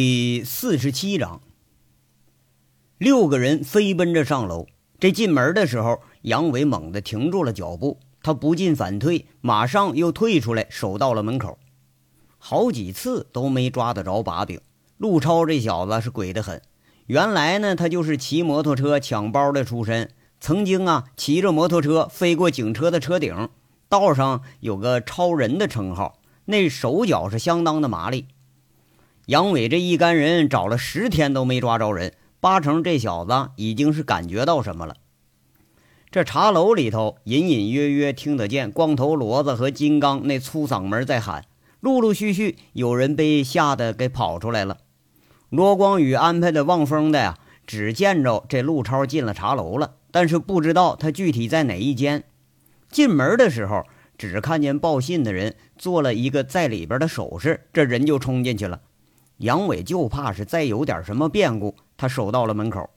第四十七章，六个人飞奔着上楼。这进门的时候，杨伟猛地停住了脚步，他不进反退，马上又退出来，守到了门口。好几次都没抓得着把柄。陆超这小子是鬼得很。原来呢，他就是骑摩托车抢包的出身，曾经啊，骑着摩托车飞过警车的车顶，道上有个超人的称号，那手脚是相当的麻利。杨伟这一干人找了十天都没抓着人，八成这小子已经是感觉到什么了。这茶楼里头隐隐约约听得见光头骡子和金刚那粗嗓门在喊，陆陆续续有人被吓得给跑出来了。罗光宇安排的望风的呀，只见着这陆超进了茶楼了，但是不知道他具体在哪一间。进门的时候，只看见报信的人做了一个在里边的手势，这人就冲进去了。杨伟就怕是再有点什么变故，他守到了门口。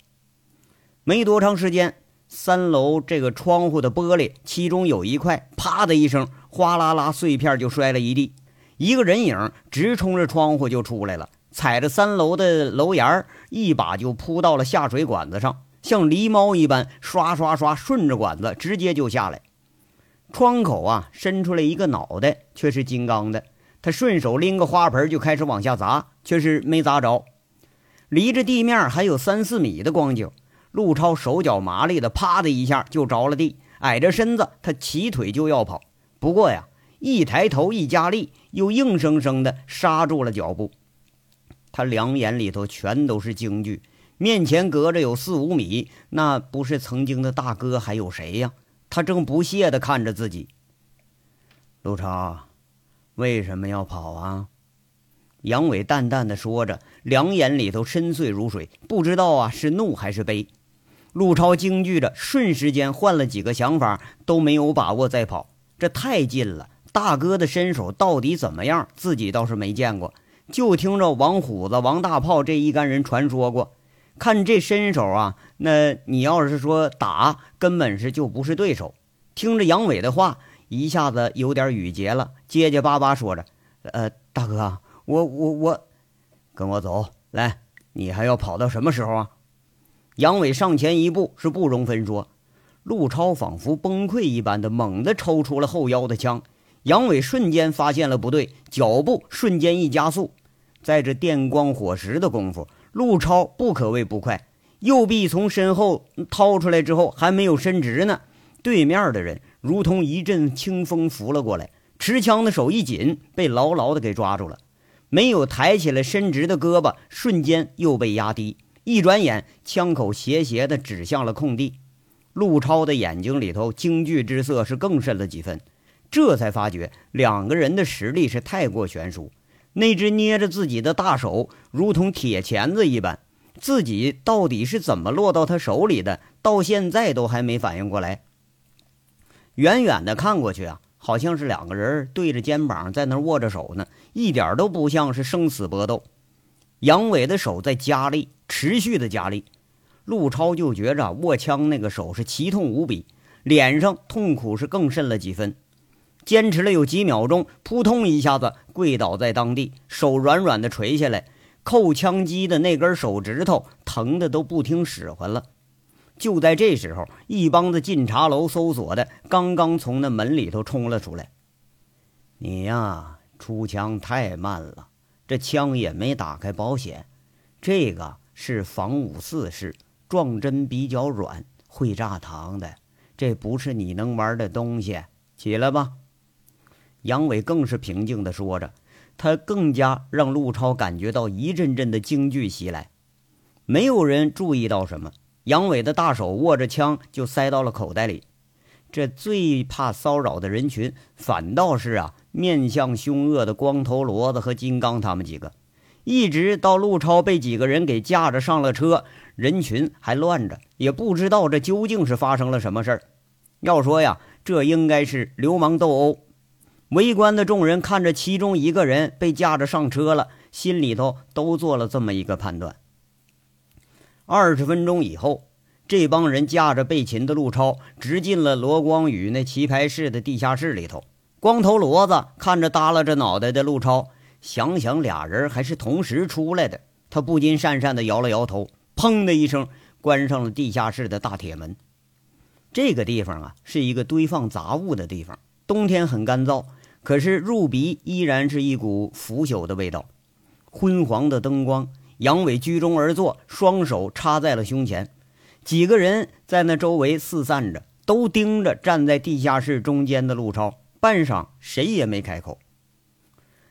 没多长时间，三楼这个窗户的玻璃，其中有一块，啪的一声，哗啦啦碎片就摔了一地。一个人影直冲着窗户就出来了，踩着三楼的楼檐儿，一把就扑到了下水管子上，像狸猫一般，刷刷刷顺着管子直接就下来。窗口啊，伸出来一个脑袋，却是金刚的。他顺手拎个花盆就开始往下砸，却是没砸着。离着地面还有三四米的光景，陆超手脚麻利的，啪的一下就着了地，矮着身子，他起腿就要跑。不过呀，一抬头一加力，又硬生生的刹住了脚步。他两眼里头全都是惊惧，面前隔着有四五米，那不是曾经的大哥还有谁呀？他正不屑的看着自己，陆超。为什么要跑啊？杨伟淡淡的说着，两眼里头深邃如水，不知道啊是怒还是悲。陆超惊惧着，瞬时间换了几个想法，都没有把握再跑。这太近了，大哥的身手到底怎么样？自己倒是没见过，就听着王虎子、王大炮这一干人传说过。看这身手啊，那你要是说打，根本是就不是对手。听着杨伟的话。一下子有点语结了，结结巴巴说着：“呃，大哥，我我我，跟我走来，你还要跑到什么时候啊？”杨伟上前一步，是不容分说。陆超仿佛崩溃一般的猛地抽出了后腰的枪，杨伟瞬间发现了不对，脚步瞬间一加速，在这电光火石的功夫，陆超不可谓不快，右臂从身后掏出来之后，还没有伸直呢，对面的人。如同一阵清风拂了过来，持枪的手一紧，被牢牢的给抓住了。没有抬起来伸直的胳膊，瞬间又被压低。一转眼，枪口斜斜的指向了空地。陆超的眼睛里头惊惧之色是更甚了几分，这才发觉两个人的实力是太过悬殊。那只捏着自己的大手，如同铁钳子一般，自己到底是怎么落到他手里的？到现在都还没反应过来。远远的看过去啊，好像是两个人对着肩膀在那握着手呢，一点都不像是生死搏斗。杨伟的手在加力，持续的加力，陆超就觉着握枪那个手是奇痛无比，脸上痛苦是更甚了几分。坚持了有几秒钟，扑通一下子跪倒在当地，手软软的垂下来，扣枪机的那根手指头疼的都不听使唤了。就在这时候，一帮子进茶楼搜索的刚刚从那门里头冲了出来。你呀，出枪太慢了，这枪也没打开保险。这个是防五四式，撞针比较软，会炸膛的。这不是你能玩的东西。起来吧。杨伟更是平静的说着，他更加让陆超感觉到一阵阵的惊惧袭来。没有人注意到什么。杨伟的大手握着枪，就塞到了口袋里。这最怕骚扰的人群，反倒是啊，面相凶恶的光头骡子和金刚他们几个。一直到陆超被几个人给架着上了车，人群还乱着，也不知道这究竟是发生了什么事儿。要说呀，这应该是流氓斗殴。围观的众人看着其中一个人被架着上车了，心里头都做了这么一个判断。二十分钟以后，这帮人架着被擒的陆超，直进了罗光宇那棋牌室的地下室里头。光头骡子看着耷拉着脑袋的陆超，想想俩人还是同时出来的，他不禁讪讪地摇了摇头，砰的一声关上了地下室的大铁门。这个地方啊，是一个堆放杂物的地方，冬天很干燥，可是入鼻依然是一股腐朽的味道。昏黄的灯光，杨伟居中而坐，双手插在了胸前。几个人在那周围四散着，都盯着站在地下室中间的陆超。半晌，谁也没开口。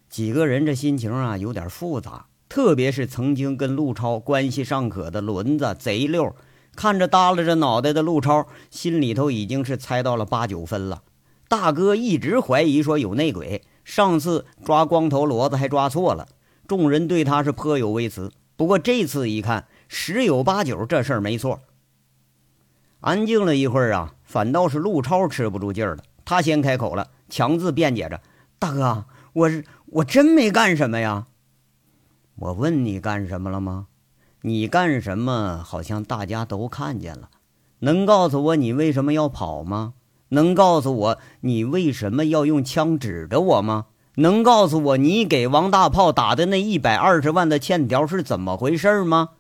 几个人这心情啊，有点复杂。特别是曾经跟陆超关系尚可的轮子、贼溜，看着耷拉着脑袋的陆超，心里头已经是猜到了八九分了。大哥一直怀疑说有内鬼，上次抓光头骡子还抓错了，众人对他是颇有微词。不过这次一看，十有八九这事儿没错。安静了一会儿啊，反倒是陆超吃不住劲儿了，他先开口了，强自辩解着：“大哥，我是我真没干什么呀。我问你干什么了吗？你干什么？好像大家都看见了。能告诉我你为什么要跑吗？能告诉我你为什么要用枪指着我吗？能告诉我你给王大炮打的那一百二十万的欠条是怎么回事吗？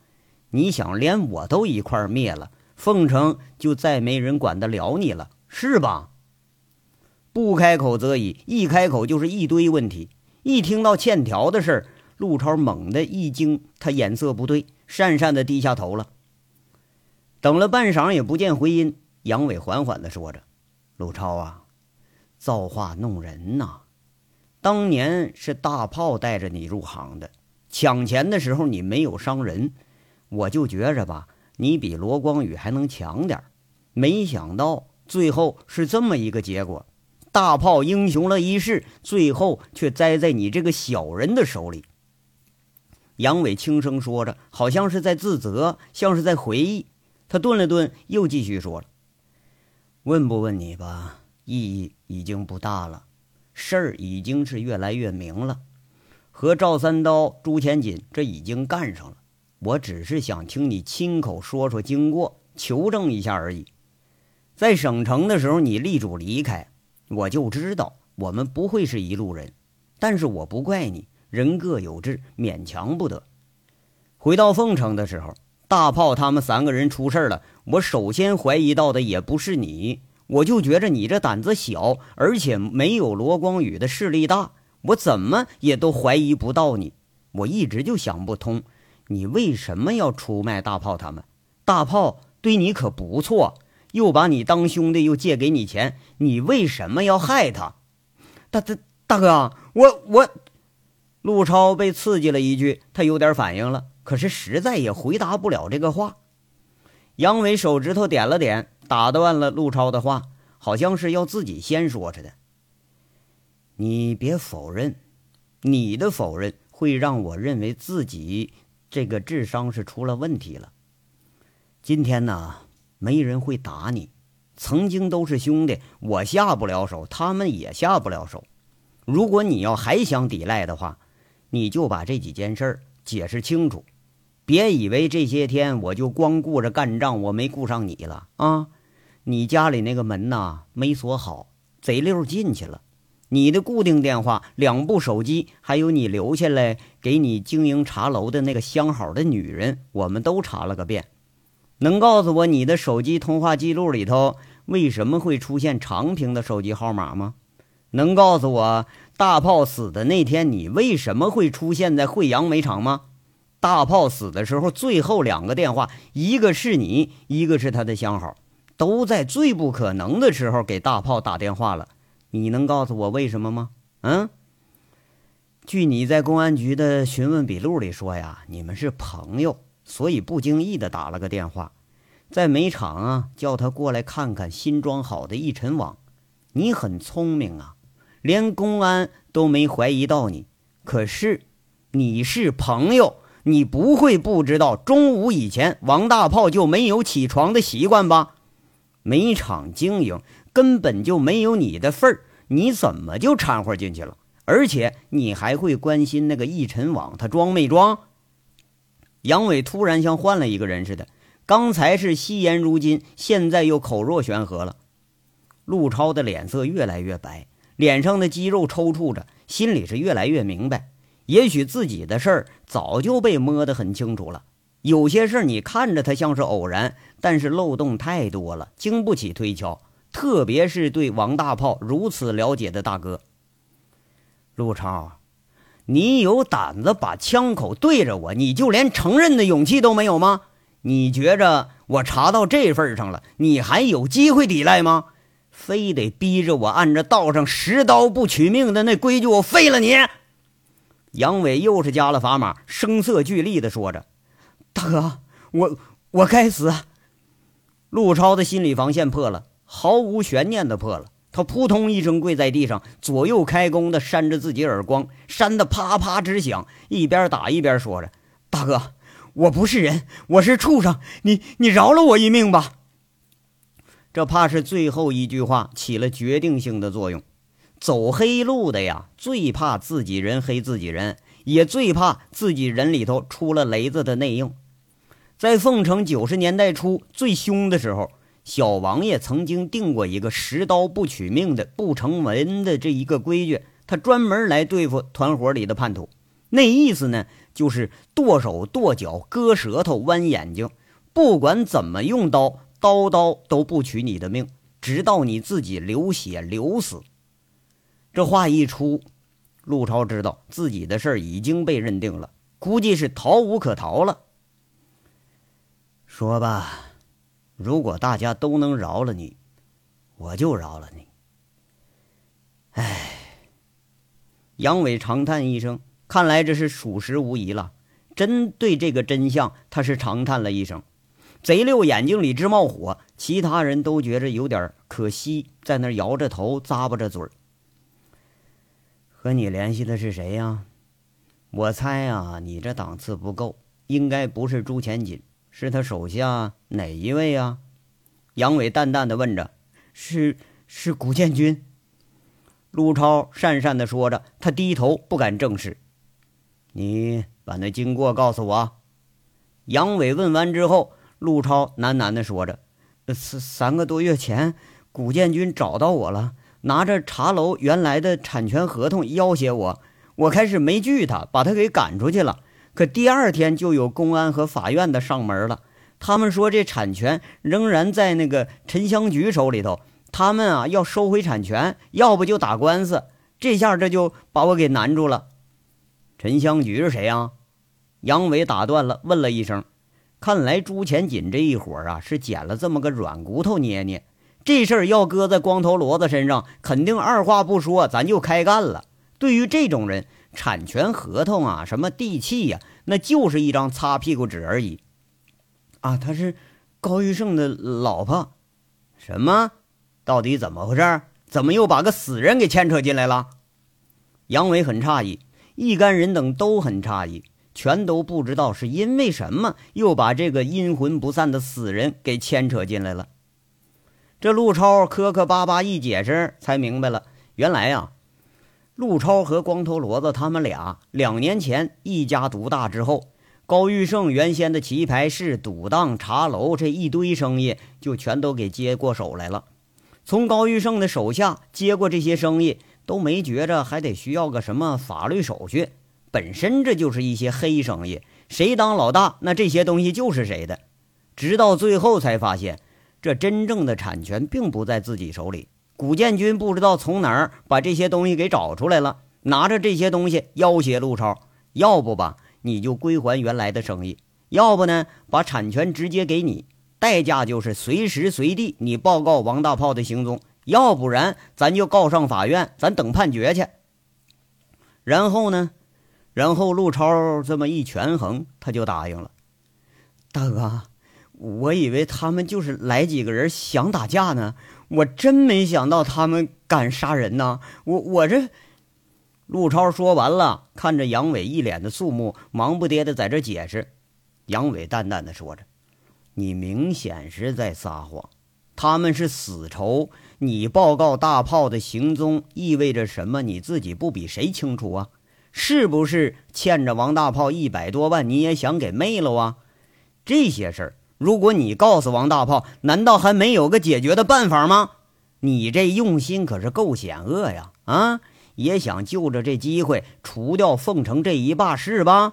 你想连我都一块灭了？”凤城就再没人管得了你了，是吧？不开口则已，一开口就是一堆问题。一听到欠条的事儿，陆超猛地一惊，他眼色不对，讪讪的低下头了。等了半晌也不见回音，杨伟缓缓的说着：“陆超啊，造化弄人呐！当年是大炮带着你入行的，抢钱的时候你没有伤人，我就觉着吧。”你比罗光宇还能强点没想到最后是这么一个结果。大炮英雄了一世，最后却栽在你这个小人的手里。杨伟轻声说着，好像是在自责，像是在回忆。他顿了顿，又继续说了：“问不问你吧，意义已经不大了。事儿已经是越来越明了，和赵三刀、朱钱锦这已经干上了。”我只是想听你亲口说说经过，求证一下而已。在省城的时候，你力主离开，我就知道我们不会是一路人。但是我不怪你，人各有志，勉强不得。回到凤城的时候，大炮他们三个人出事了，我首先怀疑到的也不是你，我就觉着你这胆子小，而且没有罗光宇的势力大，我怎么也都怀疑不到你。我一直就想不通。你为什么要出卖大炮他们？大炮对你可不错，又把你当兄弟，又借给你钱，你为什么要害他？大大大哥，我我，陆超被刺激了一句，他有点反应了，可是实在也回答不了这个话。杨伟手指头点了点，打断了陆超的话，好像是要自己先说似的。你别否认，你的否认会让我认为自己。这个智商是出了问题了。今天呢，没人会打你。曾经都是兄弟，我下不了手，他们也下不了手。如果你要还想抵赖的话，你就把这几件事儿解释清楚。别以为这些天我就光顾着干仗，我没顾上你了啊！你家里那个门呐没锁好，贼溜进去了。你的固定电话、两部手机，还有你留下来给你经营茶楼的那个相好的女人，我们都查了个遍。能告诉我你的手机通话记录里头为什么会出现长平的手机号码吗？能告诉我大炮死的那天你为什么会出现在惠阳煤厂吗？大炮死的时候，最后两个电话，一个是你，一个是他的相好，都在最不可能的时候给大炮打电话了。你能告诉我为什么吗？嗯，据你在公安局的询问笔录里说呀，你们是朋友，所以不经意的打了个电话，在煤厂啊叫他过来看看新装好的一尘网。你很聪明啊，连公安都没怀疑到你。可是你是朋友，你不会不知道中午以前王大炮就没有起床的习惯吧？煤厂经营。根本就没有你的份儿，你怎么就掺和进去了？而且你还会关心那个易尘网他装没装？杨伟突然像换了一个人似的，刚才是惜言如金，现在又口若悬河了。陆超的脸色越来越白，脸上的肌肉抽搐着，心里是越来越明白，也许自己的事儿早就被摸得很清楚了。有些事你看着它像是偶然，但是漏洞太多了，经不起推敲。特别是对王大炮如此了解的大哥，陆超，你有胆子把枪口对着我，你就连承认的勇气都没有吗？你觉着我查到这份上了，你还有机会抵赖吗？非得逼着我按着道上十刀不取命的那规矩，我废了你！杨伟又是加了砝码，声色俱厉的说着：“大哥，我我该死。”陆超的心理防线破了。毫无悬念的破了，他扑通一声跪在地上，左右开弓的扇着自己耳光，扇得啪啪直响，一边打一边说着：“大哥，我不是人，我是畜生，你你饶了我一命吧。”这怕是最后一句话起了决定性的作用。走黑路的呀，最怕自己人黑自己人，也最怕自己人里头出了雷子的内应。在凤城九十年代初最凶的时候。小王爷曾经定过一个十刀不取命的不成文的这一个规矩，他专门来对付团伙里的叛徒。那意思呢，就是剁手、剁脚、割舌头、剜眼睛，不管怎么用刀，刀刀都不取你的命，直到你自己流血流死。这话一出，陆超知道自己的事已经被认定了，估计是逃无可逃了。说吧。如果大家都能饶了你，我就饶了你。唉，杨伟长叹一声，看来这是属实无疑了。针对这个真相，他是长叹了一声。贼六眼睛里直冒火，其他人都觉着有点可惜，在那摇着头，咂巴着嘴儿。和你联系的是谁呀？我猜啊，你这档次不够，应该不是朱前锦。是他手下哪一位啊？杨伟淡淡的问着。是是古建军。陆超讪讪的说着，他低头不敢正视。你把那经过告诉我。杨伟问完之后，陆超喃喃的说着：“三三个多月前，古建军找到我了，拿着茶楼原来的产权合同要挟我。我开始没拒他，把他给赶出去了。”可第二天就有公安和法院的上门了，他们说这产权仍然在那个沉香局手里头，他们啊要收回产权，要不就打官司。这下这就把我给难住了。沉香局是谁啊？杨伟打断了，问了一声。看来朱前锦这一伙啊是捡了这么个软骨头捏捏，这事儿要搁在光头骡子身上，肯定二话不说咱就开干了。对于这种人。产权合同啊，什么地契呀，那就是一张擦屁股纸而已。啊，他是高玉胜的老婆。什么？到底怎么回事？怎么又把个死人给牵扯进来了？杨伟很诧异，一干人等都很诧异，全都不知道是因为什么又把这个阴魂不散的死人给牵扯进来了。这陆超磕磕巴巴一解释，才明白了，原来呀。陆超和光头骡子他们俩两年前一家独大之后，高玉胜原先的棋牌室、赌档、茶楼这一堆生意就全都给接过手来了。从高玉胜的手下接过这些生意，都没觉着还得需要个什么法律手续，本身这就是一些黑生意，谁当老大，那这些东西就是谁的。直到最后才发现，这真正的产权并不在自己手里。古建军不知道从哪儿把这些东西给找出来了，拿着这些东西要挟陆超，要不吧你就归还原来的生意，要不呢把产权直接给你，代价就是随时随地你报告王大炮的行踪，要不然咱就告上法院，咱等判决去。然后呢，然后陆超这么一权衡，他就答应了。大哥，我以为他们就是来几个人想打架呢。我真没想到他们敢杀人呐！我我这，陆超说完了，看着杨伟一脸的肃穆，忙不迭的在这解释。杨伟淡淡的说着：“你明显是在撒谎，他们是死仇。你报告大炮的行踪意味着什么？你自己不比谁清楚啊？是不是欠着王大炮一百多万，你也想给昧了啊？这些事儿。”如果你告诉王大炮，难道还没有个解决的办法吗？你这用心可是够险恶呀！啊，也想就着这机会除掉凤城这一霸是吧？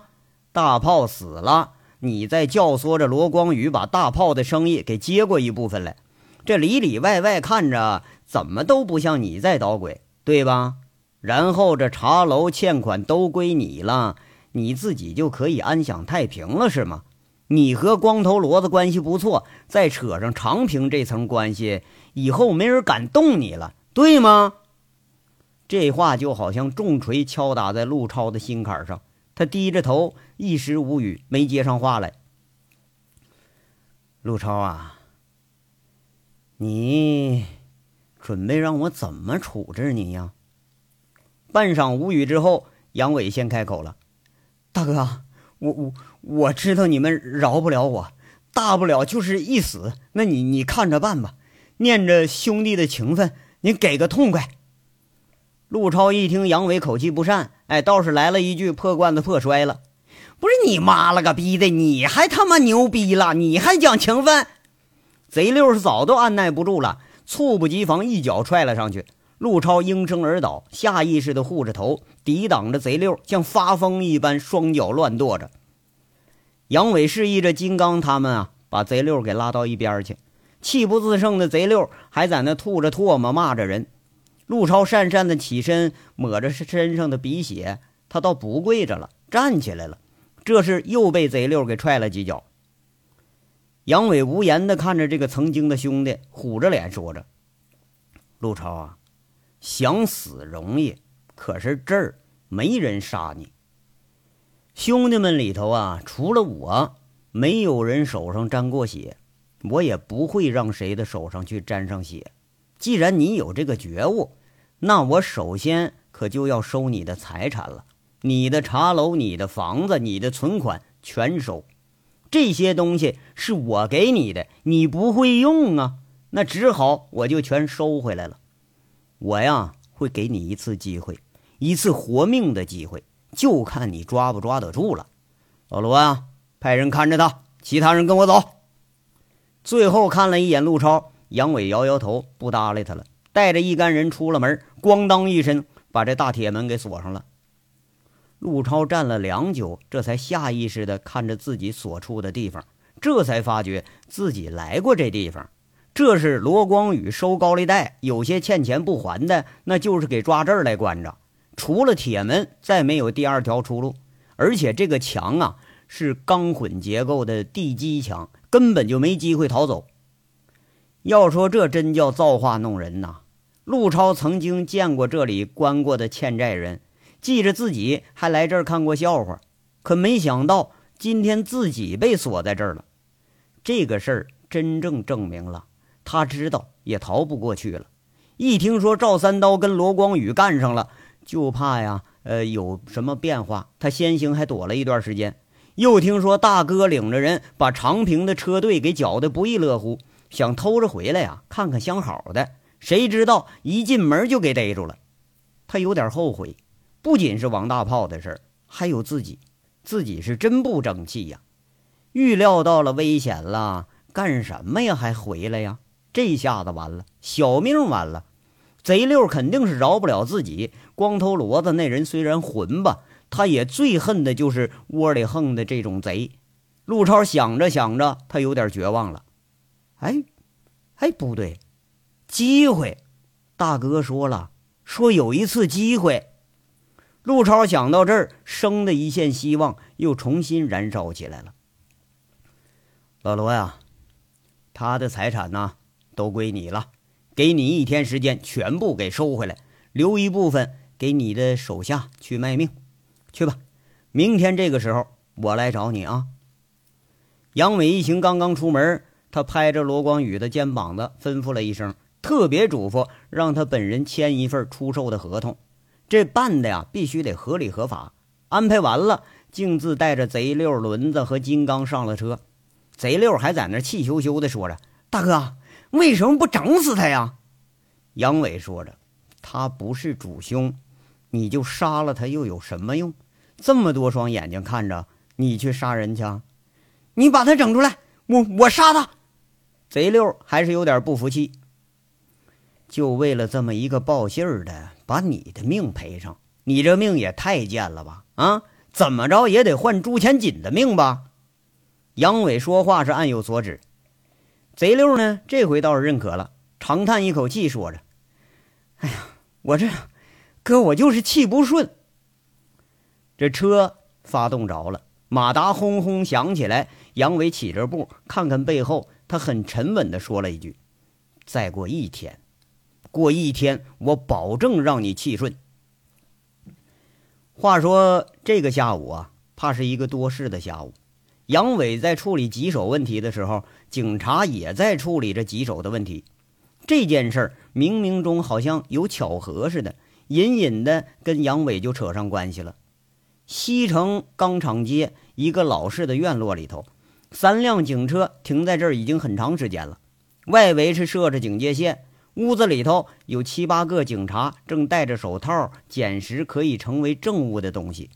大炮死了，你再教唆着罗光宇把大炮的生意给接过一部分来，这里里外外看着怎么都不像你在捣鬼，对吧？然后这茶楼欠款都归你了，你自己就可以安享太平了，是吗？你和光头骡子关系不错，再扯上长平这层关系，以后没人敢动你了，对吗？这话就好像重锤敲打在陆超的心坎上，他低着头，一时无语，没接上话来。陆超啊，你准备让我怎么处置你呀？半晌无语之后，杨伟先开口了：“大哥。”我我我知道你们饶不了我，大不了就是一死。那你你看着办吧，念着兄弟的情分，你给个痛快。陆超一听杨伟口气不善，哎，倒是来了一句破罐子破摔了。不是你妈了个逼的，你还他妈牛逼了，你还讲情分？贼六是早都按耐不住了，猝不及防一脚踹了上去。陆超应声而倒，下意识地护着头，抵挡着贼六，像发疯一般双脚乱跺着。杨伟示意着金刚他们啊，把贼六给拉到一边去。气不自胜的贼六还在那吐着唾沫骂着人。陆超讪讪的起身，抹着身上的鼻血，他倒不跪着了，站起来了。这是又被贼六给踹了几脚。杨伟无言的看着这个曾经的兄弟，虎着脸说着：“陆超啊。”想死容易，可是这儿没人杀你。兄弟们里头啊，除了我，没有人手上沾过血，我也不会让谁的手上去沾上血。既然你有这个觉悟，那我首先可就要收你的财产了，你的茶楼、你的房子、你的存款全收。这些东西是我给你的，你不会用啊，那只好我就全收回来了。我呀，会给你一次机会，一次活命的机会，就看你抓不抓得住了。老罗啊，派人看着他，其他人跟我走。最后看了一眼陆超，杨伟摇摇头，不搭理他了，带着一干人出了门，咣当一声把这大铁门给锁上了。陆超站了良久，这才下意识地看着自己所处的地方，这才发觉自己来过这地方。这是罗光宇收高利贷，有些欠钱不还的，那就是给抓这儿来关着。除了铁门，再没有第二条出路。而且这个墙啊，是钢混结构的地基墙，根本就没机会逃走。要说这真叫造化弄人呐！陆超曾经见过这里关过的欠债人，记着自己还来这儿看过笑话，可没想到今天自己被锁在这儿了。这个事儿真正证明了。他知道也逃不过去了。一听说赵三刀跟罗光宇干上了，就怕呀，呃，有什么变化。他先行还躲了一段时间。又听说大哥领着人把长平的车队给搅得不亦乐乎，想偷着回来呀，看看相好的。谁知道一进门就给逮住了。他有点后悔，不仅是王大炮的事儿，还有自己，自己是真不争气呀。预料到了危险了，干什么呀？还回来呀？这下子完了，小命完了。贼六肯定是饶不了自己。光头骡子那人虽然混吧，他也最恨的就是窝里横的这种贼。陆超想着想着，他有点绝望了。哎，哎，不对，机会！大哥说了，说有一次机会。陆超想到这儿，生的一线希望又重新燃烧起来了。老罗呀，他的财产呢？都归你了，给你一天时间，全部给收回来，留一部分给你的手下去卖命，去吧。明天这个时候我来找你啊。杨伟一行刚刚出门，他拍着罗光宇的肩膀子，吩咐了一声，特别嘱咐让他本人签一份出售的合同。这办的呀，必须得合理合法。安排完了，径自带着贼六轮子和金刚上了车。贼六还在那气羞羞的说着：“大哥。”为什么不整死他呀？杨伟说着：“他不是主凶，你就杀了他又有什么用？这么多双眼睛看着你去杀人去，你把他整出来，我我杀他。”贼六还是有点不服气，就为了这么一个报信儿的，把你的命赔上，你这命也太贱了吧！啊，怎么着也得换朱钱锦的命吧？杨伟说话是暗有所指。贼六呢，这回倒是认可了，长叹一口气，说着：“哎呀，我这哥，我就是气不顺。”这车发动着了，马达轰轰响起来。杨伟起着步，看看背后，他很沉稳地说了一句：“再过一天，过一天，我保证让你气顺。”话说这个下午啊，怕是一个多事的下午。杨伟在处理棘手问题的时候，警察也在处理着棘手的问题。这件事儿冥冥中好像有巧合似的，隐隐的跟杨伟就扯上关系了。西城钢厂街一个老式的院落里头。三辆警车停在这儿已经很长时间了，外围是设着警戒线，屋子里头有七八个警察正戴着手套捡拾可以成为证物的东西，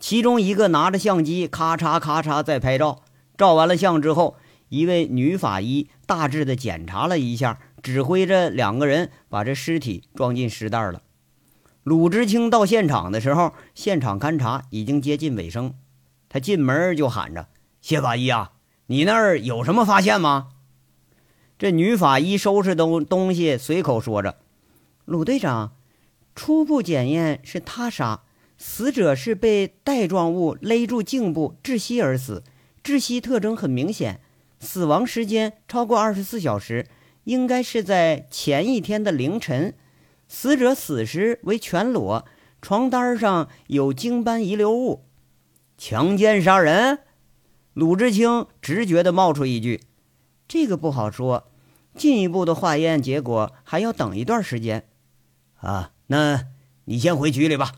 其中一个拿着相机咔嚓咔嚓在拍照。照完了相之后，一位女法医大致的检查了一下，指挥着两个人把这尸体装进尸袋了。鲁知青到现场的时候，现场勘查已经接近尾声，他进门就喊着。谢法医啊，你那儿有什么发现吗？这女法医收拾东东西，随口说着：“鲁队长，初步检验是他杀，死者是被带状物勒住颈部窒息而死，窒息特征很明显，死亡时间超过二十四小时，应该是在前一天的凌晨。死者死时为全裸，床单上有精斑遗留物，强奸杀人。”鲁智清直觉地冒出一句：“这个不好说，进一步的化验结果还要等一段时间。”啊，那你先回局里吧。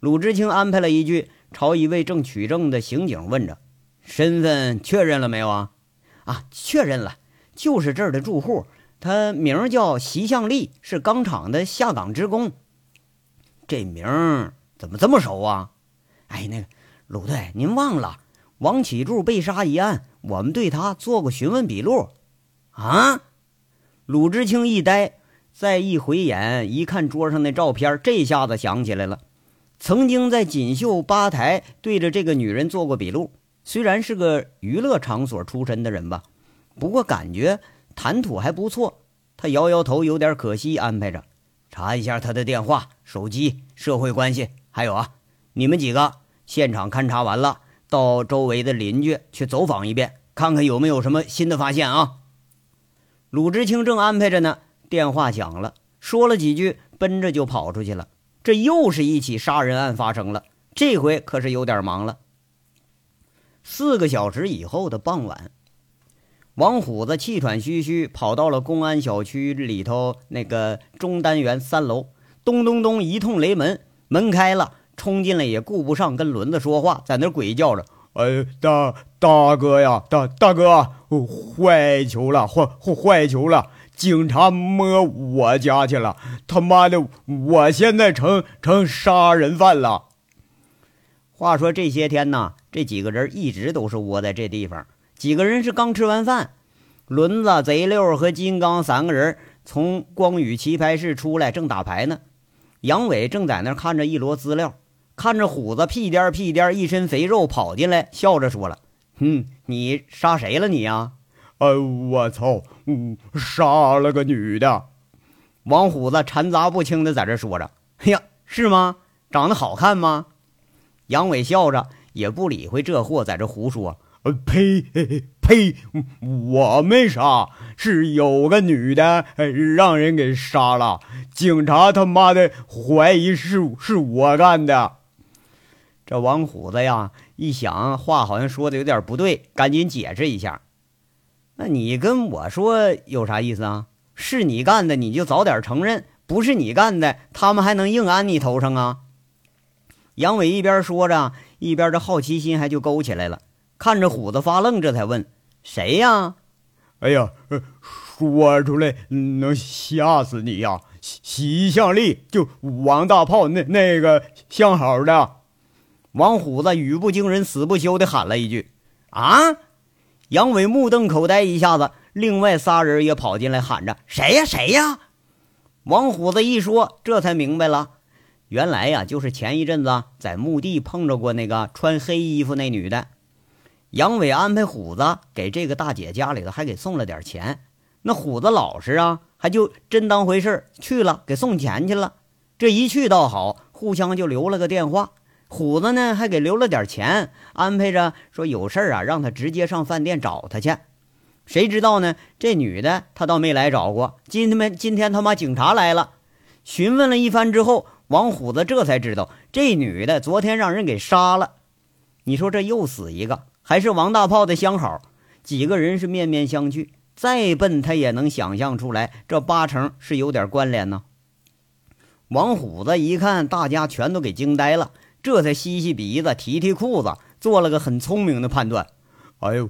鲁智清安排了一句，朝一位正取证的刑警问着：“身份确认了没有啊？”“啊，确认了，就是这儿的住户，他名叫席向立，是钢厂的下岗职工。”这名怎么这么熟啊？哎，那个鲁队，您忘了？王启柱被杀一案，我们对他做过询问笔录。啊！鲁智清一呆，再一回眼，一看桌上那照片，这下子想起来了。曾经在锦绣吧台对着这个女人做过笔录。虽然是个娱乐场所出身的人吧，不过感觉谈吐还不错。他摇摇头，有点可惜，安排着查一下他的电话、手机、社会关系，还有啊，你们几个现场勘查完了。到周围的邻居去走访一遍，看看有没有什么新的发现啊！鲁智清正安排着呢，电话响了，说了几句，奔着就跑出去了。这又是一起杀人案发生了，这回可是有点忙了。四个小时以后的傍晚，王虎子气喘吁吁跑到了公安小区里头那个中单元三楼，咚咚咚一通雷门，门开了。冲进来也顾不上跟轮子说话，在那鬼叫着：“哎，大大哥呀，大大哥，坏球了，坏坏球了！警察摸我家去了，他妈的，我现在成成杀人犯了。”话说这些天呢，这几个人一直都是窝在这地方。几个人是刚吃完饭，轮子、贼六和金刚三个人从光宇棋牌室出来，正打牌呢。杨伟正在那看着一摞资料。看着虎子屁颠屁颠一身肥肉跑进来，笑着说了：“哼，你杀谁了你呀？”“呃，我操，杀了个女的。”王虎子掺杂不清的在这说着。“哎呀，是吗？长得好看吗？”杨伟笑着也不理会这货在这胡说。“呃，呸呸，我没杀，是有个女的让人给杀了，警察他妈的怀疑是是我干的。”这王虎子呀，一想话好像说的有点不对，赶紧解释一下。那你跟我说有啥意思啊？是你干的，你就早点承认；不是你干的，他们还能硬安你头上啊？杨伟一边说着，一边这好奇心还就勾起来了，看着虎子发愣，这才问：“谁呀？”哎呀，说出来能吓死你呀！习向力，就王大炮那那个相好的。王虎子语不惊人死不休的喊了一句：“啊！”杨伟目瞪口呆，一下子，另外仨人也跑进来喊着：“谁呀？谁呀？”王虎子一说，这才明白了，原来呀，就是前一阵子在墓地碰着过那个穿黑衣服那女的。杨伟安排虎子给这个大姐家里头还给送了点钱，那虎子老实啊，还就真当回事去了，给送钱去了。这一去倒好，互相就留了个电话。虎子呢还给留了点钱，安排着说有事啊，让他直接上饭店找他去。谁知道呢？这女的她倒没来找过。今天今天他妈警察来了，询问了一番之后，王虎子这才知道这女的昨天让人给杀了。你说这又死一个，还是王大炮的相好。几个人是面面相觑，再笨他也能想象出来，这八成是有点关联呢。王虎子一看大家全都给惊呆了，这才吸吸鼻子，提提裤子，做了个很聪明的判断。哎呦，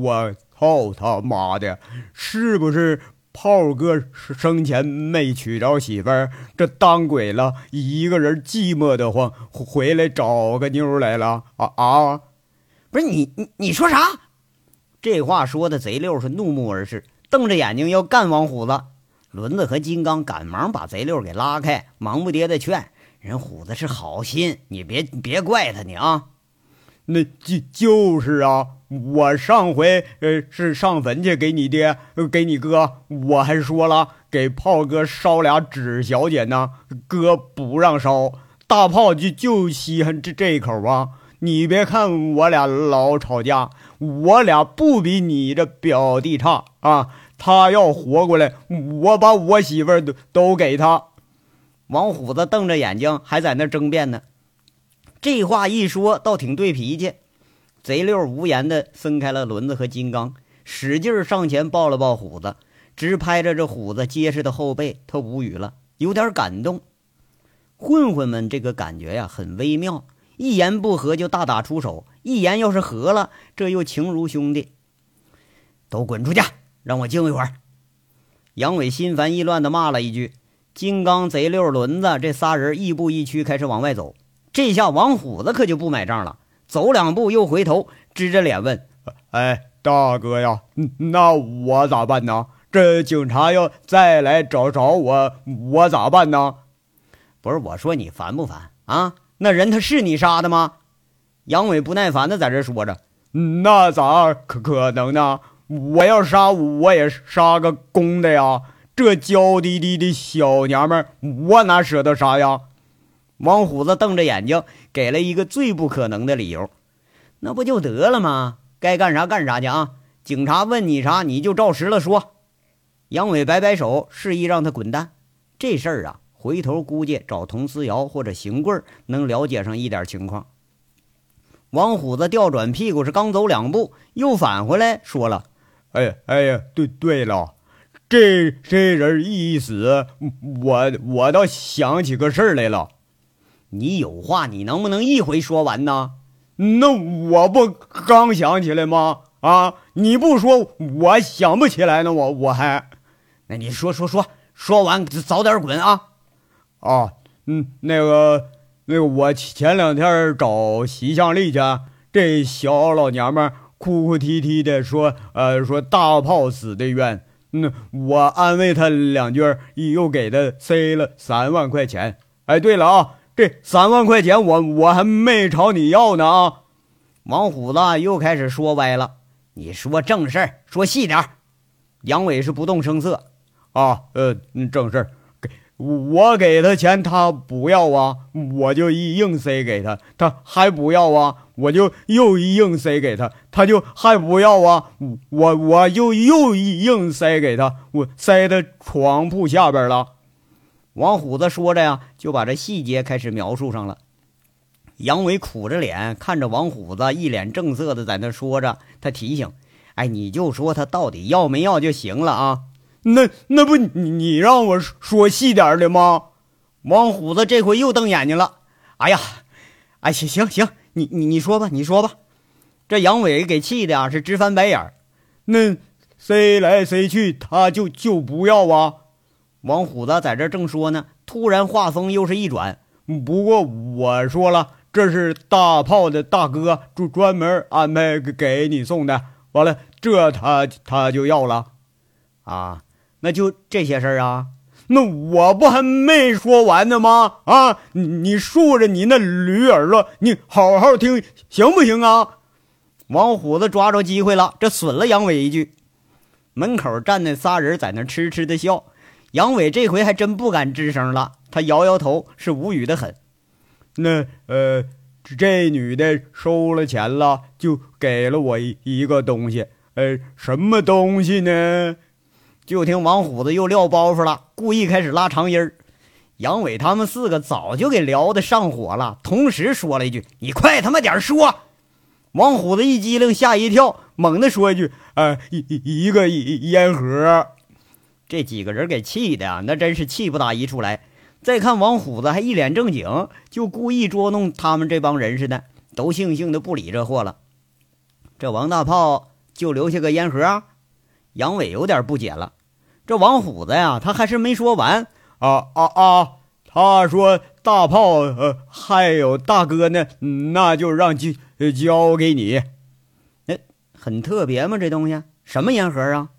我。操他妈的！是不是炮哥生前没娶着媳妇儿，这当鬼了，一个人寂寞的慌，回来找个妞来了？啊啊！不是你你你说啥？这话说的贼六是怒目而视，瞪着眼睛要干王虎子。轮子和金刚赶忙把贼六给拉开，忙不迭的劝人：虎子是好心，你别别怪他你啊。那就就是啊。我上回呃是上坟去给你爹给你哥，我还说了给炮哥烧俩纸小姐呢，哥不让烧，大炮就就稀罕这这一口啊！你别看我俩老吵架，我俩不比你这表弟差啊！他要活过来，我把我媳妇儿都都给他。王虎子瞪着眼睛还在那争辩呢，这话一说倒挺对脾气。贼溜无言地分开了轮子和金刚，使劲上前抱了抱虎子，直拍着这虎子结实的后背。他无语了，有点感动。混混们这个感觉呀，很微妙，一言不合就大打出手，一言要是合了，这又情如兄弟。都滚出去，让我静一会儿。杨伟心烦意乱地骂了一句。金刚、贼溜、轮子这仨人亦步亦趋，开始往外走。这下王虎子可就不买账了。走两步又回头，支着脸问：“哎，大哥呀，那我咋办呢？这警察要再来找找我，我咋办呢？”不是我说你烦不烦啊？那人他是你杀的吗？杨伟不耐烦的在这说着：“那咋可可能呢？我要杀我也杀个公的呀！这娇滴滴的小娘们，我哪舍得杀呀？”王虎子瞪着眼睛，给了一个最不可能的理由，那不就得了吗？该干啥干啥去啊！警察问你啥，你就照实了说。杨伟摆摆手，示意让他滚蛋。这事儿啊，回头估计找佟思瑶或者邢贵能了解上一点情况。王虎子调转屁股是刚走两步，又返回来说了：“哎哎呀，对对了，这这人一死，我我倒想起个事儿来了。”你有话，你能不能一回说完呢？那我不刚想起来吗？啊，你不说，我想不起来呢。我我还，那你说说说，说完早点滚啊！啊，嗯，那个那个，我前两天找席向丽去，这小老娘们哭哭啼啼的说，呃，说大炮死的冤。那我安慰她两句，又给她塞了三万块钱。哎，对了啊。这三万块钱，我我还没朝你要呢啊！王虎子又开始说歪了。你说正事儿，说细点杨伟是不动声色。啊，呃，正事儿，我给他钱，他不要啊，我就一硬塞给他，他还不要啊，我就又一硬塞给他，他就还不要啊，我我就又一硬塞给他，我塞他床铺下边了。王虎子说着呀，就把这细节开始描述上了。杨伟苦着脸看着王虎子，一脸正色的在那说着。他提醒：“哎，你就说他到底要没要就行了啊。”那那不你你让我说细点的吗？王虎子这回又瞪眼睛了。哎呀，哎行行行，你你你说吧，你说吧。这杨伟给气的啊是直翻白眼儿。那塞来塞去，他就就不要啊。王虎子在这正说呢，突然话锋又是一转。不过我说了，这是大炮的大哥就专门安排给你送的。完了，这他他就要了，啊？那就这些事儿啊？那我不还没说完呢吗？啊，你你竖着你那驴耳朵，你好好听，行不行啊？王虎子抓着机会了，这损了杨伟一句。门口站那仨人在那痴痴的笑，杨伟这回还真不敢吱声了，他摇摇头，是无语的很。那呃，这女的收了钱了，就给了我一一个东西，呃，什么东西呢？就听王虎子又撂包袱了，故意开始拉长音儿。杨伟他们四个早就给聊得上火了，同时说了一句：“你快他妈点说！”王虎子一激灵，吓一跳，猛地说一句：“呃，一一个烟盒。”这几个人给气的啊，那真是气不打一处来。再看王虎子还一脸正经，就故意捉弄他们这帮人似的，都悻悻的不理这货了。这王大炮就留下个烟盒，杨伟有点不解了。这王虎子呀，他还是没说完啊啊啊！他说：“大炮，呃，还有大哥呢，那就让交交给你。哎，很特别吗？这东西什么烟盒啊？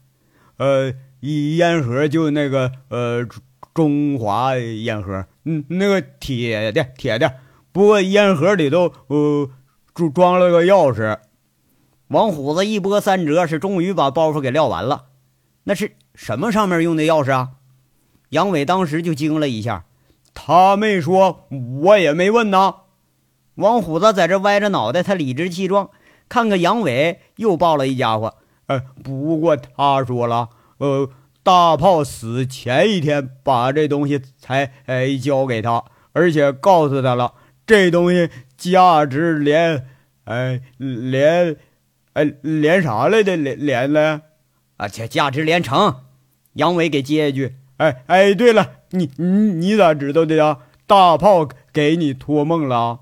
呃，一烟盒就那个呃中华烟盒，嗯，那个铁的铁的，不过烟盒里头呃装装了个钥匙。”王虎子一波三折，是终于把包袱给撂完了。那是。什么上面用的钥匙啊？杨伟当时就惊了一下，他没说，我也没问呐。王虎子在这歪着脑袋，他理直气壮。看看杨伟又抱了一家伙，呃，不过他说了，呃，大炮死前一天把这东西才哎交给他，而且告诉他了，这东西价值连，哎连，哎连啥来的连连了，而且价值连城。杨伟给接一句：“哎哎，对了，你你你咋知道的呀？大炮给你托梦了？”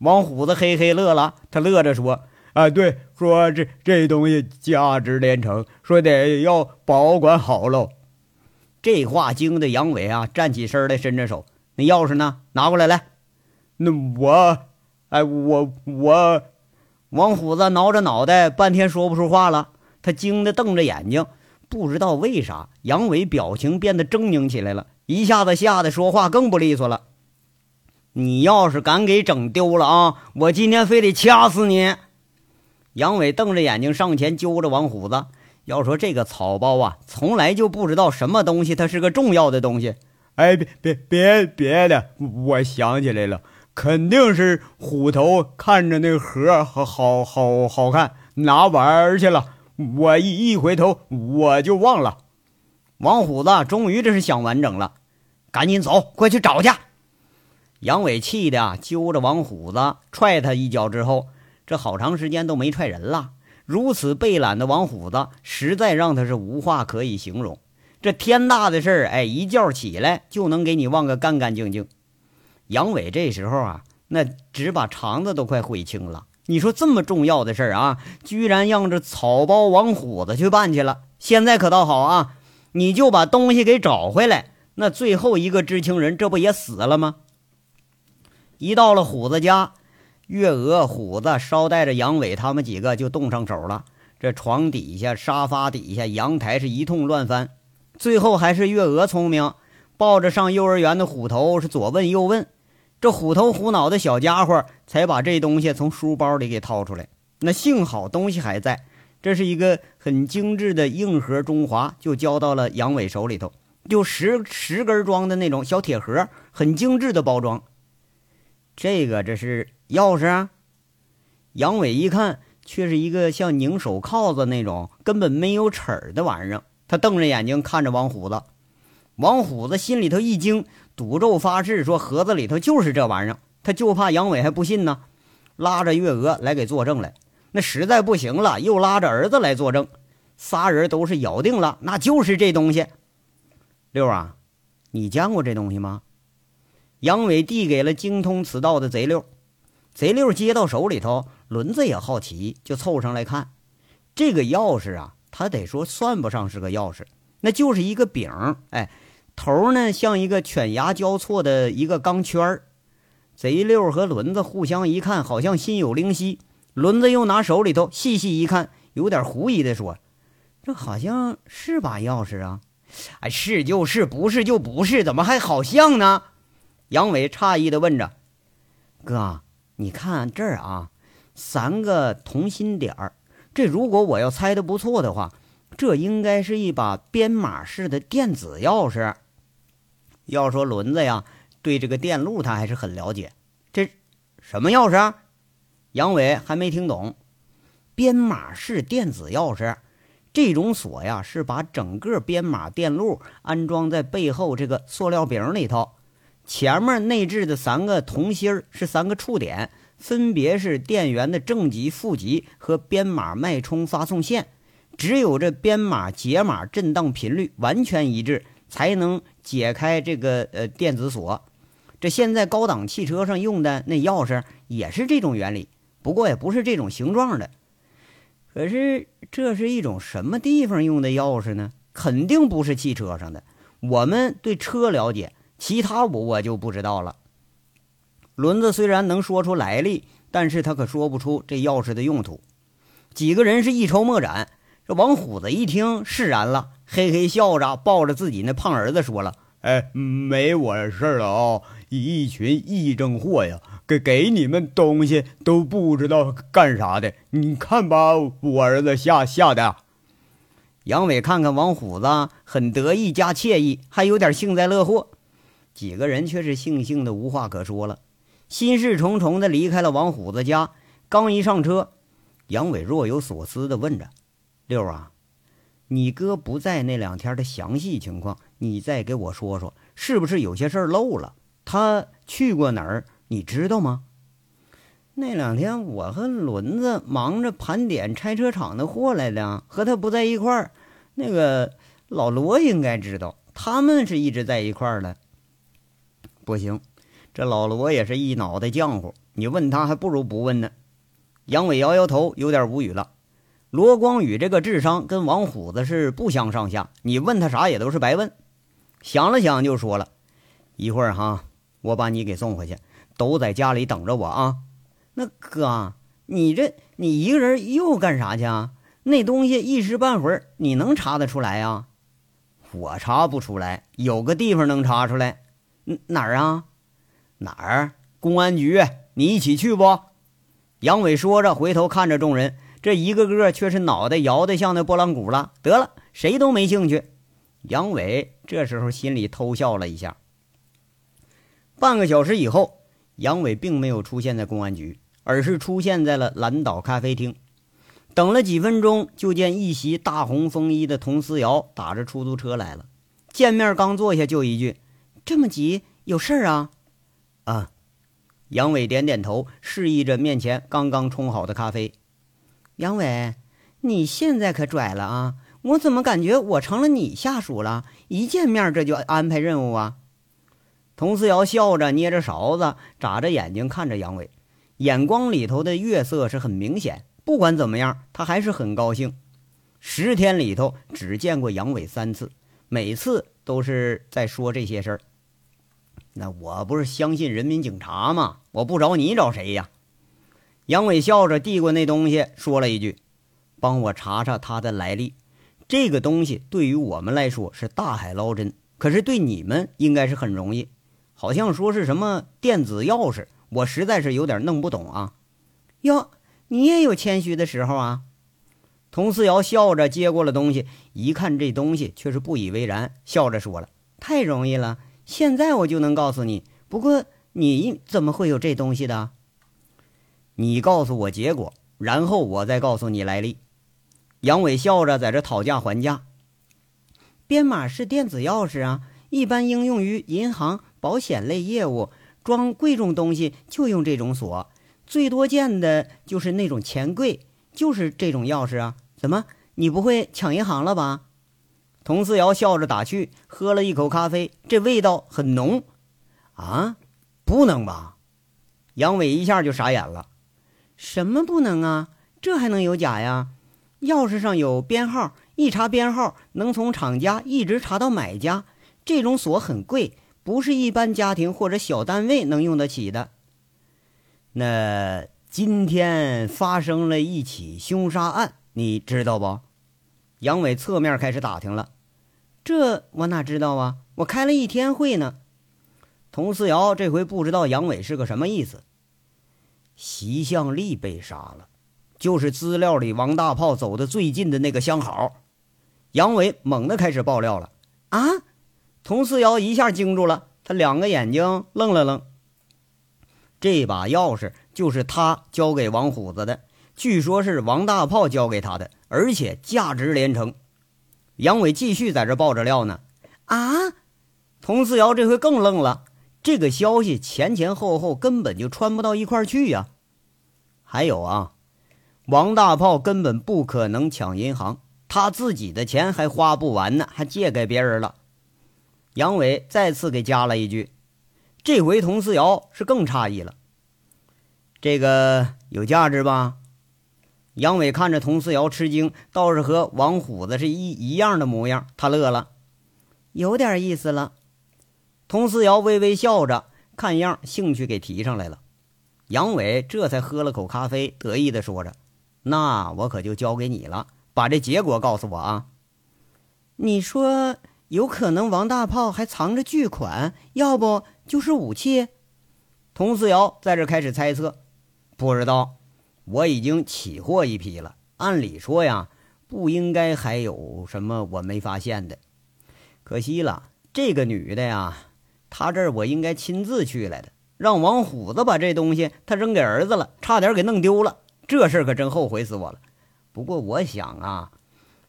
王虎子嘿嘿乐了，他乐着说：“啊，对，说这这东西价值连城，说得要保管好喽。”这话惊得杨伟啊站起身来，伸着手：“那钥匙呢？拿过来，来。”那我，哎，我我，王虎子挠着脑袋，半天说不出话了。他惊得瞪着眼睛。不知道为啥，杨伟表情变得狰狞起来了，一下子吓得说话更不利索了。你要是敢给整丢了啊，我今天非得掐死你！杨伟瞪着眼睛上前揪着王虎子。要说这个草包啊，从来就不知道什么东西它是个重要的东西。哎，别别别别的，我想起来了，肯定是虎头看着那盒好好好好看，拿玩去了。我一一回头，我就忘了。王虎子终于这是想完整了，赶紧走，快去找去！杨伟气的啊，揪着王虎子踹他一脚之后，这好长时间都没踹人了。如此被懒的王虎子，实在让他是无话可以形容。这天大的事儿，哎，一觉起来就能给你忘个干干净净。杨伟这时候啊，那只把肠子都快悔青了。你说这么重要的事儿啊，居然让这草包王虎子去办去了。现在可倒好啊，你就把东西给找回来，那最后一个知情人这不也死了吗？一到了虎子家，月娥、虎子捎带着杨伟他们几个就动上手了。这床底下、沙发底下、阳台是一通乱翻，最后还是月娥聪明，抱着上幼儿园的虎头是左问右问。这虎头虎脑的小家伙才把这东西从书包里给掏出来。那幸好东西还在，这是一个很精致的硬盒中华，就交到了杨伟手里头，就十十根装的那种小铁盒，很精致的包装。这个这是钥匙啊！杨伟一看，却是一个像拧手铐子那种根本没有齿儿的玩意儿。他瞪着眼睛看着王虎子，王虎子心里头一惊。赌咒发誓说盒子里头就是这玩意儿，他就怕杨伟还不信呢，拉着月娥来给作证来。那实在不行了，又拉着儿子来作证。仨人都是咬定了，那就是这东西。六啊，你见过这东西吗？杨伟递给了精通此道的贼六。贼六接到手里头，轮子也好奇，就凑上来看。这个钥匙啊，他得说算不上是个钥匙，那就是一个柄。哎。头呢，像一个犬牙交错的一个钢圈儿。贼六和轮子互相一看，好像心有灵犀。轮子又拿手里头细细一看，有点狐疑的说：“这好像是把钥匙啊，哎，是就是，不是就不是，怎么还好像呢？杨伟诧异的问着：“哥，你看这儿啊，三个同心点儿。这如果我要猜的不错的话，这应该是一把编码式的电子钥匙。要说轮子呀，对这个电路他还是很了解。这什么钥匙？杨伟还没听懂。编码式电子钥匙。”这种锁呀，是把整个编码电路安装在背后这个塑料柄里头，前面内置的三个铜芯儿是三个触点，分别是电源的正极、负极和编码脉冲发送线。只有这编码解码震荡频率完全一致，才能解开这个呃电子锁。这现在高档汽车上用的那钥匙也是这种原理，不过也不是这种形状的。可是这是一种什么地方用的钥匙呢？肯定不是汽车上的。我们对车了解，其他我我就不知道了。轮子虽然能说出来历，但是他可说不出这钥匙的用途。几个人是一筹莫展。这王虎子一听释然了，嘿嘿笑着，抱着自己那胖儿子说了：“哎，没我事了啊！一群癔症货呀！”给给你们东西都不知道干啥的，你看把我儿子吓吓的。杨伟看看王虎子，很得意加惬意，还有点幸灾乐祸。几个人却是悻悻的无话可说了，心事重重的离开了王虎子家。刚一上车，杨伟若有所思的问着：“六啊，你哥不在那两天的详细情况，你再给我说说，是不是有些事儿漏了？他去过哪儿？”你知道吗？那两天我和轮子忙着盘点拆车厂的货来的，和他不在一块儿。那个老罗应该知道，他们是一直在一块儿的。不行，这老罗也是一脑袋浆糊，你问他还不如不问呢。杨伟摇摇头，有点无语了。罗光宇这个智商跟王虎子是不相上下，你问他啥也都是白问。想了想，就说了：“一会儿哈，我把你给送回去。”都在家里等着我啊！那哥，你这你一个人又干啥去啊？那东西一时半会儿你能查得出来呀？我查不出来，有个地方能查出来。哪儿啊？哪儿？公安局，你一起去不？杨伟说着，回头看着众人，这一个个却是脑袋摇得像那拨浪鼓了。得了，谁都没兴趣。杨伟这时候心里偷笑了一下。半个小时以后。杨伟并没有出现在公安局，而是出现在了蓝岛咖啡厅。等了几分钟，就见一袭大红风衣的佟思瑶打着出租车来了。见面刚坐下，就一句：“这么急，有事儿啊？”啊！杨伟点点头，示意着面前刚刚冲好的咖啡。杨伟，你现在可拽了啊！我怎么感觉我成了你下属了？一见面这就安排任务啊？佟思瑶笑着，捏着勺子，眨着眼睛看着杨伟，眼光里头的月色是很明显。不管怎么样，他还是很高兴。十天里头只见过杨伟三次，每次都是在说这些事儿。那我不是相信人民警察吗？我不找你找谁呀？杨伟笑着递过那东西，说了一句：“帮我查查他的来历。这个东西对于我们来说是大海捞针，可是对你们应该是很容易。”好像说是什么电子钥匙，我实在是有点弄不懂啊。哟，你也有谦虚的时候啊。佟思瑶笑着接过了东西，一看这东西却是不以为然，笑着说了：“太容易了，现在我就能告诉你。不过你怎么会有这东西的？你告诉我结果，然后我再告诉你来历。”杨伟笑着在这讨价还价。编码是电子钥匙啊，一般应用于银行。保险类业务装贵重东西就用这种锁，最多见的就是那种钱柜，就是这种钥匙啊。怎么，你不会抢银行了吧？佟思瑶笑着打趣，喝了一口咖啡，这味道很浓。啊，不能吧？杨伟一下就傻眼了。什么不能啊？这还能有假呀？钥匙上有编号，一查编号能从厂家一直查到买家。这种锁很贵。不是一般家庭或者小单位能用得起的。那今天发生了一起凶杀案，你知道不？杨伟侧面开始打听了。这我哪知道啊？我开了一天会呢。佟思瑶这回不知道杨伟是个什么意思。席向丽被杀了，就是资料里王大炮走的最近的那个相好。杨伟猛地开始爆料了。啊！佟思瑶一下惊住了，他两个眼睛愣了愣。这把钥匙就是他交给王虎子的，据说是王大炮交给他的，而且价值连城。杨伟继续在这爆着料呢。啊！佟思瑶这回更愣了。这个消息前前后后根本就穿不到一块儿去呀！还有啊，王大炮根本不可能抢银行，他自己的钱还花不完呢，还借给别人了。杨伟再次给加了一句，这回佟思瑶是更诧异了。这个有价值吧？杨伟看着佟思瑶吃惊，倒是和王虎子是一一样的模样，他乐了，有点意思了。佟思瑶微微笑着，看样兴趣给提上来了。杨伟这才喝了口咖啡，得意地说着：“那我可就交给你了，把这结果告诉我啊！”你说有可能王大炮还藏着巨款，要不就是武器？佟思瑶在这开始猜测。不知道，我已经起货一批了。按理说呀，不应该还有什么我没发现的。可惜了，这个女的呀。他这儿我应该亲自去来的，让王虎子把这东西他扔给儿子了，差点给弄丢了。这事儿可真后悔死我了。不过我想啊，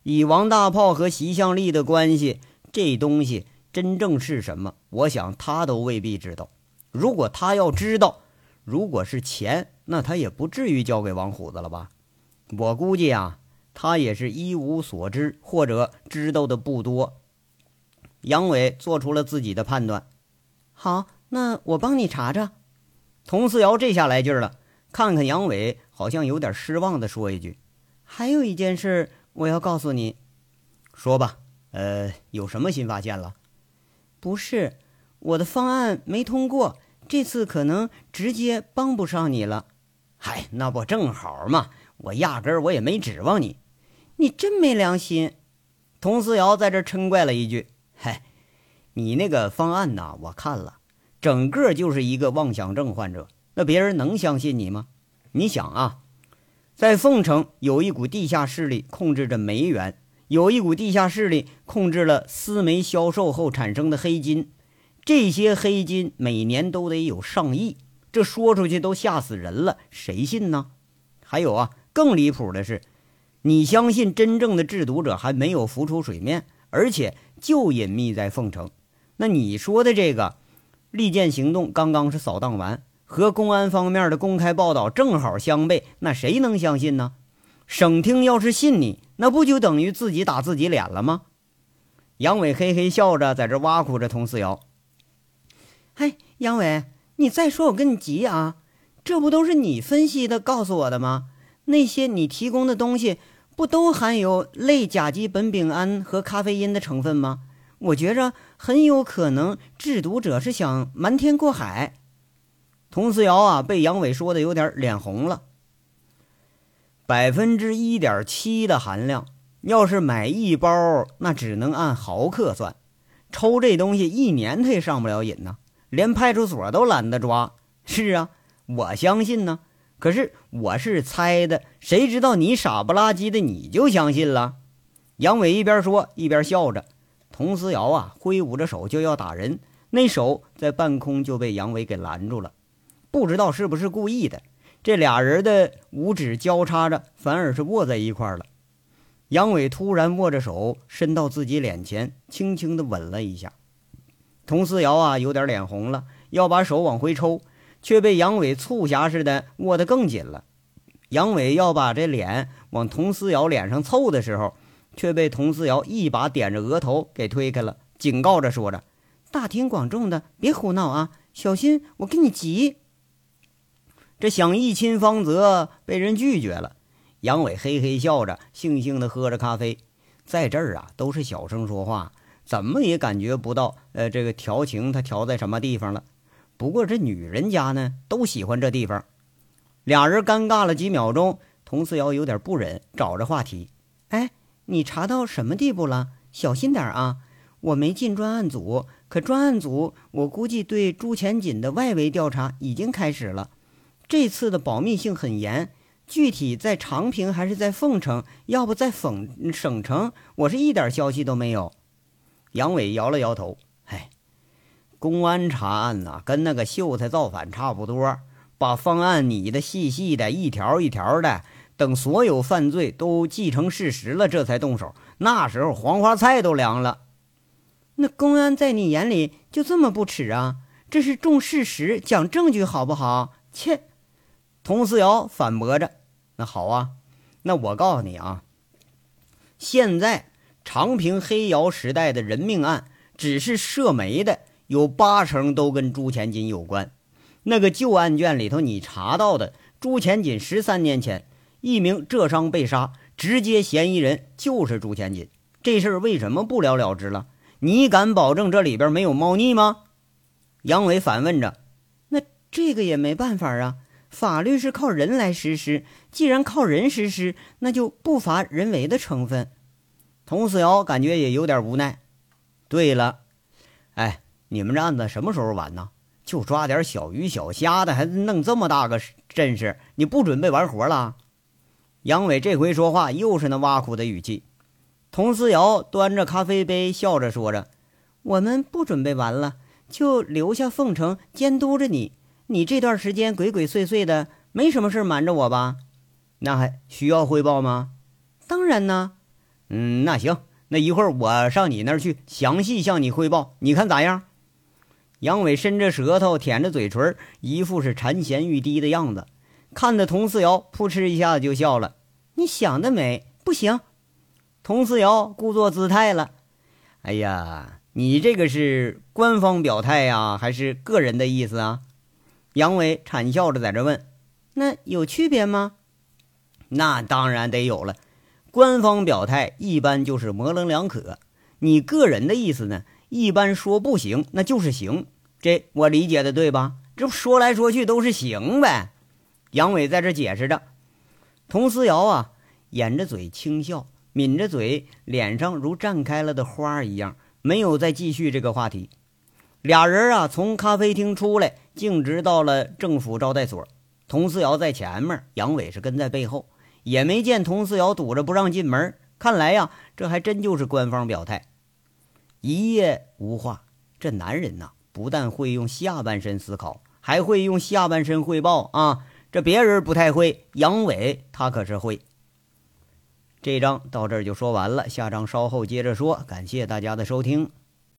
以王大炮和席向丽的关系，这东西真正是什么，我想他都未必知道。如果他要知道，如果是钱，那他也不至于交给王虎子了吧？我估计啊，他也是一无所知，或者知道的不多。杨伟做出了自己的判断。好，那我帮你查查。佟思瑶这下来劲儿了，看看杨伟，好像有点失望的说一句：“还有一件事我要告诉你。”说吧，呃，有什么新发现了？不是，我的方案没通过，这次可能直接帮不上你了。嗨，那不正好吗？我压根儿我也没指望你。你真没良心！佟思瑶在这嗔怪了一句：“嗨。”你那个方案呐，我看了，整个就是一个妄想症患者。那别人能相信你吗？你想啊，在凤城有一股地下势力控制着煤源，有一股地下势力控制了私煤销售后产生的黑金，这些黑金每年都得有上亿，这说出去都吓死人了，谁信呢？还有啊，更离谱的是，你相信真正的制毒者还没有浮出水面，而且就隐秘在凤城。那你说的这个利剑行动刚刚是扫荡完，和公安方面的公开报道正好相悖，那谁能相信呢？省厅要是信你，那不就等于自己打自己脸了吗？杨伟嘿嘿笑着在这挖苦着佟思瑶。嘿，杨伟，你再说我跟你急啊！这不都是你分析的告诉我的吗？那些你提供的东西不都含有类甲基苯丙胺和咖啡因的成分吗？我觉着很有可能制毒者是想瞒天过海。佟思瑶啊，被杨伟说的有点脸红了。百分之一点七的含量，要是买一包，那只能按毫克算。抽这东西一年他也上不了瘾呢，连派出所都懒得抓。是啊，我相信呢。可是我是猜的，谁知道你傻不拉几的你就相信了？杨伟一边说一边笑着。佟思瑶啊，挥舞着手就要打人，那手在半空就被杨伟给拦住了。不知道是不是故意的，这俩人的五指交叉着，反而是握在一块了。杨伟突然握着手伸到自己脸前，轻轻地吻了一下。佟思瑶啊，有点脸红了，要把手往回抽，却被杨伟促狭似的握得更紧了。杨伟要把这脸往佟思瑶脸上凑的时候。却被佟思瑶一把点着额头给推开了，警告着说着：“大庭广众的，别胡闹啊，小心我跟你急。”这想一亲芳泽，被人拒绝了。杨伟嘿嘿笑着，悻悻地喝着咖啡。在这儿啊，都是小声说话，怎么也感觉不到，呃，这个调情他调在什么地方了。不过这女人家呢，都喜欢这地方。俩人尴尬了几秒钟，佟思瑶有点不忍，找着话题：“哎。”你查到什么地步了？小心点啊！我没进专案组，可专案组我估计对朱前锦的外围调查已经开始了。这次的保密性很严，具体在长平还是在凤城，要不在凤省城，我是一点消息都没有。杨伟摇了摇头，唉，公安查案呐，跟那个秀才造反差不多，把方案拟的细细的，一条一条的，等所有犯罪都既成事实了，这才动手。那时候黄花菜都凉了。那公安在你眼里就这么不耻啊？这是重事实、讲证据，好不好？切！佟思瑶反驳着：“那好啊，那我告诉你啊，现在长平黑窑时代的人命案，只是涉煤的，有八成都跟朱前锦有关。那个旧案卷里头，你查到的朱前锦十三年前一名浙商被杀，直接嫌疑人就是朱千金。这事儿为什么不了了之了？你敢保证这里边没有猫腻吗？”杨伟反问着：“那这个也没办法啊。”法律是靠人来实施，既然靠人实施，那就不乏人为的成分。童思瑶感觉也有点无奈。对了，哎，你们这案子什么时候完呢？就抓点小鱼小虾的，还弄这么大个阵势，你不准备完活了？杨伟这回说话又是那挖苦的语气。佟思瑶端着咖啡杯，笑着说着：“我们不准备完了，就留下凤城监督着你。”你这段时间鬼鬼祟祟的，没什么事瞒着我吧？那还需要汇报吗？当然呢。嗯，那行，那一会儿我上你那儿去，详细向你汇报，你看咋样？杨伟伸着舌头，舔着嘴唇，一副是馋涎欲滴的样子，看得佟思瑶扑哧一下子就笑了。你想得美，不行。佟四瑶故作姿态了。哎呀，你这个是官方表态呀，还是个人的意思啊？杨伟惨笑着在这问：“那有区别吗？”“那当然得有了。官方表态一般就是模棱两可，你个人的意思呢，一般说不行那就是行。这我理解的对吧？这不说来说去都是行呗。”杨伟在这解释着。佟思瑶啊，掩着嘴轻笑，抿着嘴，脸上如绽开了的花一样，没有再继续这个话题。俩人啊，从咖啡厅出来，径直到了政府招待所。佟思瑶在前面，杨伟是跟在背后，也没见佟思瑶堵着不让进门。看来呀，这还真就是官方表态。一夜无话，这男人呐，不但会用下半身思考，还会用下半身汇报啊！这别人不太会，杨伟他可是会。这章到这儿就说完了，下章稍后接着说。感谢大家的收听。